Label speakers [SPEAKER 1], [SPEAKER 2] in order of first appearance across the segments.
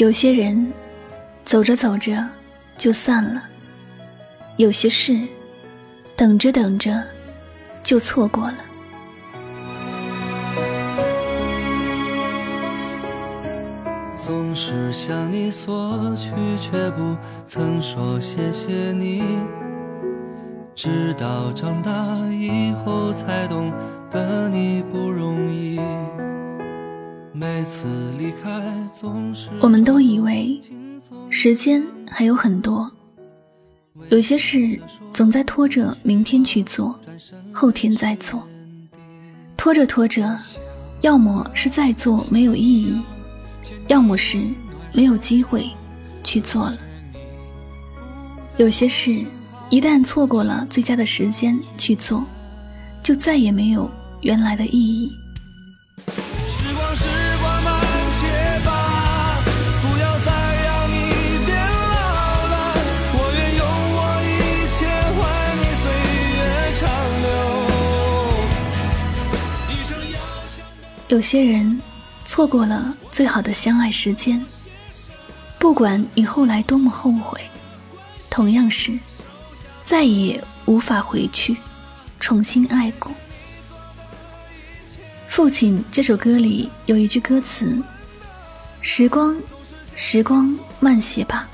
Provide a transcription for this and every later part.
[SPEAKER 1] 有些人走着走着就散了，有些事等着等着就错过了。
[SPEAKER 2] 总是向你索取，却不曾说谢谢你。直到长大以后，才懂得你不容易。每次离开，总是
[SPEAKER 1] 我们都以为时间还有很多，有些事总在拖着明天去做，后天再做。拖着拖着，要么是在做没有意义，要么是没有机会去做了。有些事一旦错过了最佳的时间去做，就再也没有原来的意义。有些人错过了最好的相爱时间，不管你后来多么后悔，同样是再也无法回去重新爱过。父亲这首歌里有一句歌词：“时光，时光慢些吧，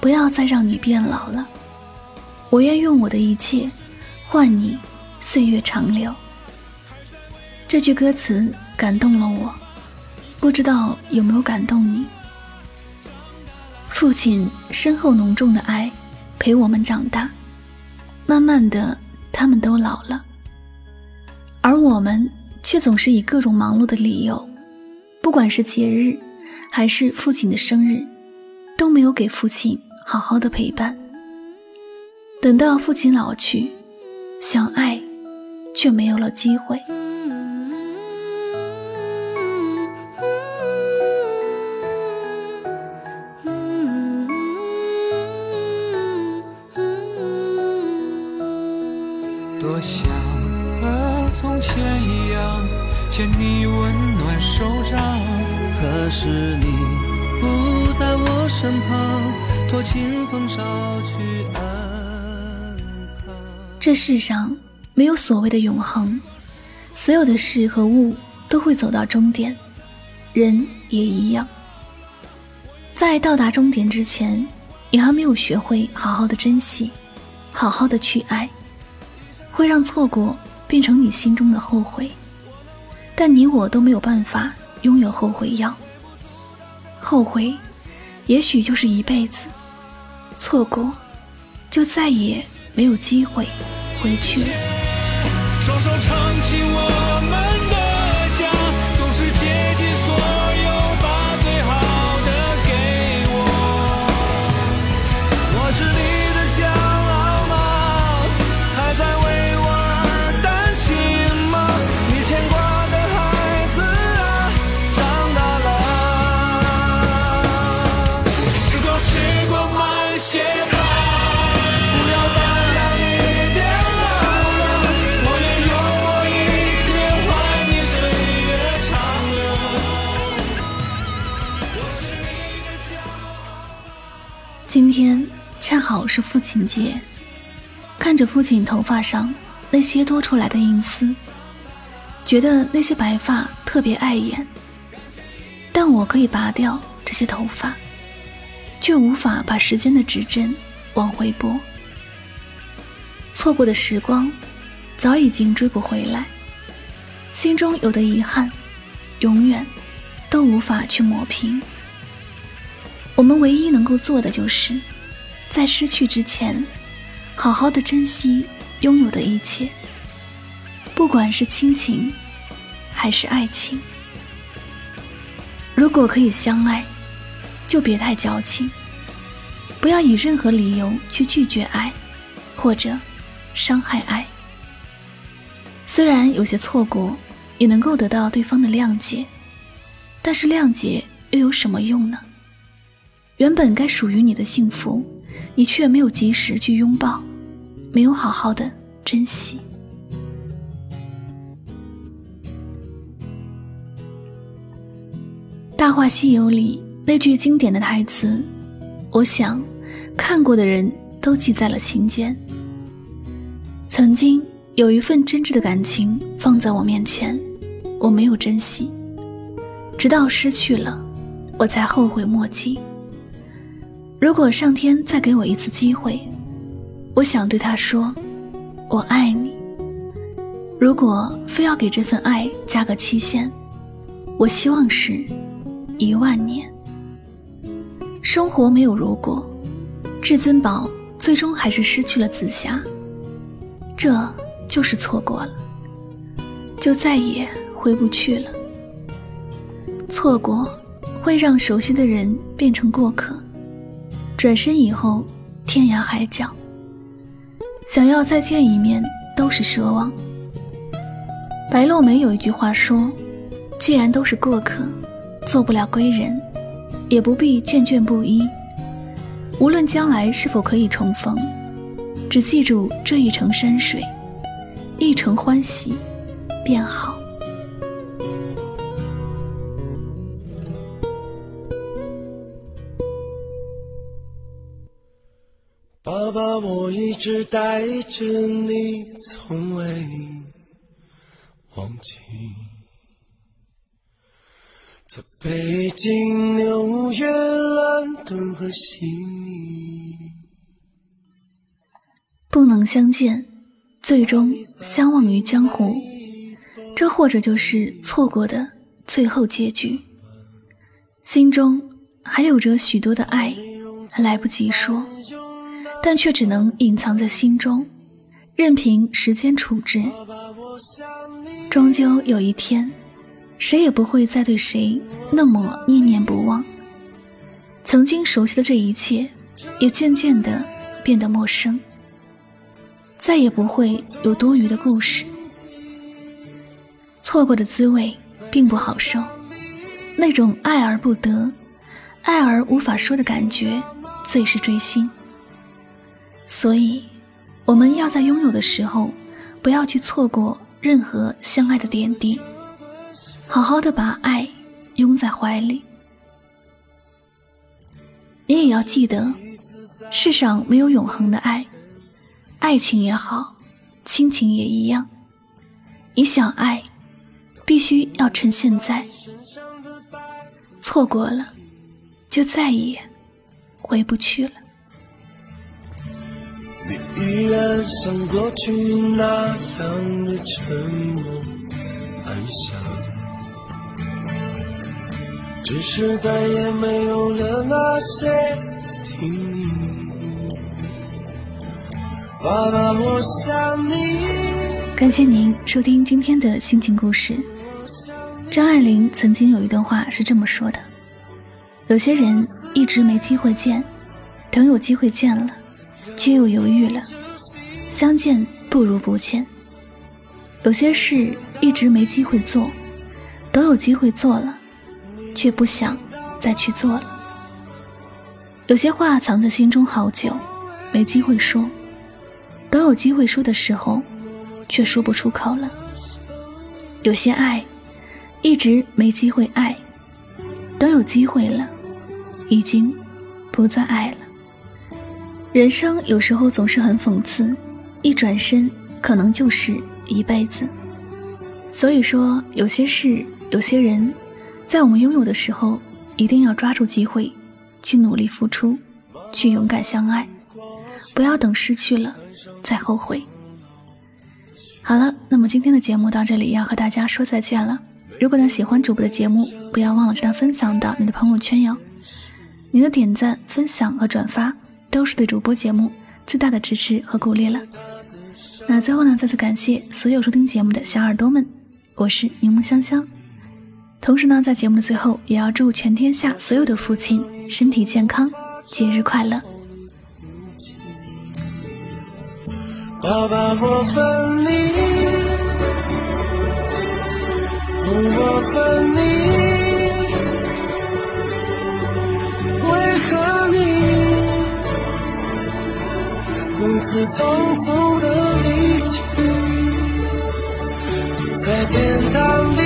[SPEAKER 1] 不要再让你变老了。我愿用我的一切换你岁月长留。”这句歌词感动了我，不知道有没有感动你。父亲深厚浓重的爱，陪我们长大，慢慢的他们都老了，而我们却总是以各种忙碌的理由，不管是节日，还是父亲的生日，都没有给父亲好好的陪伴。等到父亲老去，想爱，却没有了机会。
[SPEAKER 3] 多想和从前一样牵你温暖手掌，
[SPEAKER 2] 可是你不在我身旁，托清风捎去安康。
[SPEAKER 1] 这世上没有所谓的永恒，所有的事和物都会走到终点，人也一样。在到达终点之前，你还没有学会好好的珍惜，好好的去爱。会让错过变成你心中的后悔，但你我都没有办法拥有后悔药。后悔，也许就是一辈子；错过，就再也没有机会回去了。
[SPEAKER 3] 双手撑起我们的是
[SPEAKER 1] 父亲节，看着父亲头发上那些多出来的银丝，觉得那些白发特别碍眼。但我可以拔掉这些头发，却无法把时间的指针往回拨。错过的时光，早已经追不回来。心中有的遗憾，永远都无法去抹平。我们唯一能够做的，就是在失去之前，好好的珍惜拥有的一切，不管是亲情，还是爱情。如果可以相爱，就别太矫情，不要以任何理由去拒绝爱，或者伤害爱。虽然有些错过，也能够得到对方的谅解，但是谅解又有什么用呢？原本该属于你的幸福，你却没有及时去拥抱，没有好好的珍惜。《大话西游》里那句经典的台词，我想，看过的人都记在了心间。曾经有一份真挚的感情放在我面前，我没有珍惜，直到失去了，我才后悔莫及。如果上天再给我一次机会，我想对他说：“我爱你。”如果非要给这份爱加个期限，我希望是。一万年，生活没有如果，至尊宝最终还是失去了紫霞，这就是错过了，就再也回不去了。错过会让熟悉的人变成过客，转身以后天涯海角，想要再见一面都是奢望。白落梅有一句话说：“既然都是过客。”做不了归人，也不必眷眷不依。无论将来是否可以重逢，只记住这一程山水，一程欢喜，便好。
[SPEAKER 4] 爸爸，我一直带着你，从未忘记。在北京、纽约、伦敦和悉尼，
[SPEAKER 1] 不能相见，最终相忘于江湖。这或者就是错过的最后结局。心中还有着许多的爱，来不及说，但却只能隐藏在心中，任凭时间处置。终究有一天。谁也不会再对谁那么念念不忘。曾经熟悉的这一切，也渐渐的变得陌生。再也不会有多余的故事。错过的滋味并不好受，那种爱而不得、爱而无法说的感觉，最是锥心。所以，我们要在拥有的时候，不要去错过任何相爱的点滴。好好的把爱拥在怀里，你也要记得，世上没有永恒的爱，爱情也好，亲情也一样。你想爱，必须要趁现在，错过了，就再也回不去了。
[SPEAKER 4] 你依然像过去那样的沉默安详。只是再也没有了那些爸爸，我想你。
[SPEAKER 1] 感谢您收听今天的心情故事。张爱玲曾经有一段话是这么说的：“有些人一直没机会见，等有机会见了，却又犹豫了。相见不如不见。有些事一直没机会做，等有机会做了。”却不想再去做了。有些话藏在心中好久，没机会说；等有机会说的时候，却说不出口了。有些爱一直没机会爱，等有机会了，已经不再爱了。人生有时候总是很讽刺，一转身可能就是一辈子。所以说，有些事，有些人。在我们拥有的时候，一定要抓住机会，去努力付出，去勇敢相爱，不要等失去了再后悔。好了，那么今天的节目到这里要和大家说再见了。如果呢喜欢主播的节目，不要忘了将它分享到你的朋友圈哟。你的点赞、分享和转发都是对主播节目最大的支持和鼓励了。那最后呢，再次感谢所有收听节目的小耳朵们，我是柠檬香香。同时呢，在节目的最后，也要祝全天下所有的父亲身体健康，节日快乐。
[SPEAKER 4] 爸爸，我分你，我分你，匆匆的离去，在天堂里。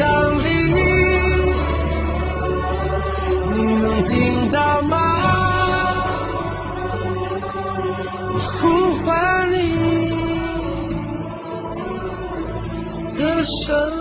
[SPEAKER 4] 天堂里，你能听到吗？呼唤你的声。